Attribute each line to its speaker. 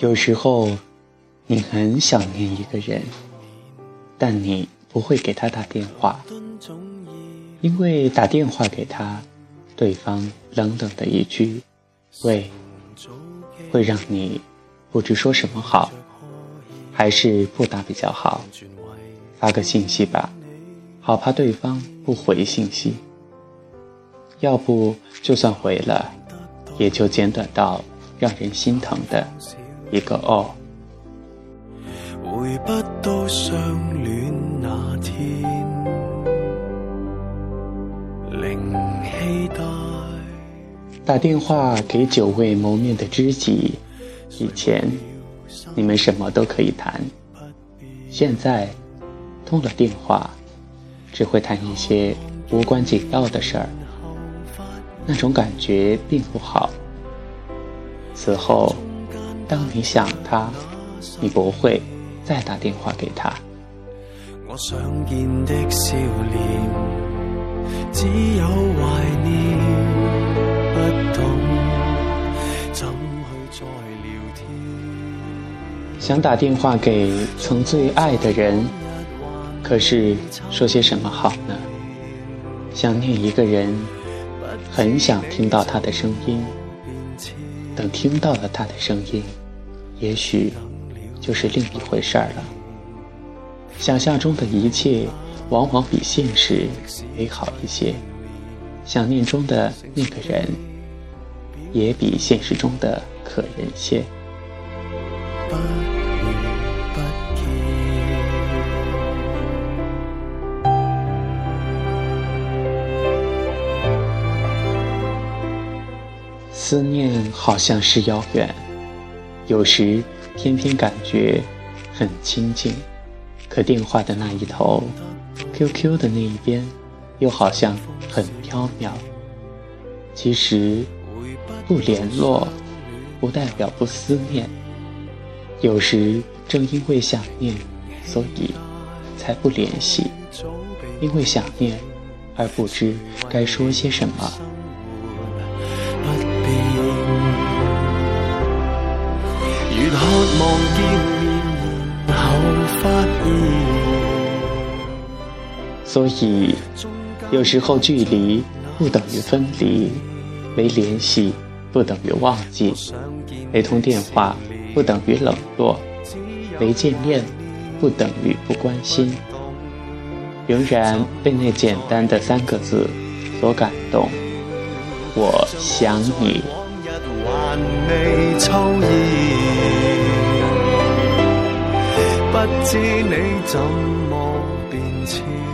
Speaker 1: 有时候，你很想念一个人，但你不会给他打电话，因为打电话给他，对方冷冷的一句“喂”，会让你不知说什么好，还是不打比较好。发个信息吧，好怕对方不回信息。要不就算回了，也就简短到让人心疼的一个哦。回不到相恋那天，零期待。打电话给久未谋面的知己，以前你们什么都可以谈，现在。通了电话，只会谈一些无关紧要的事儿，那种感觉并不好。此后，当你想他，你不会再打电话给他。我想见的笑脸，只有怀念，不懂怎去再聊天。想打电话给曾最爱的人。可是说些什么好呢？想念一个人，很想听到他的声音。等听到了他的声音，也许就是另一回事儿了。想象中的一切，往往比现实美好一些。想念中的那个人，也比现实中的可人些。思念好像是遥远，有时偏偏感觉很亲近。可电话的那一头，QQ 的那一边，又好像很飘渺。其实不联络，不代表不思念。有时正因为想念，所以才不联系。因为想念，而不知该说些什么。渴望见面，然后发现。所以，有时候距离不等于分离，没联系不等于忘记，没通电话不等于冷落，没见面不等于不关心。仍然被那简单的三个字所感动，我想你。知你怎么变迁。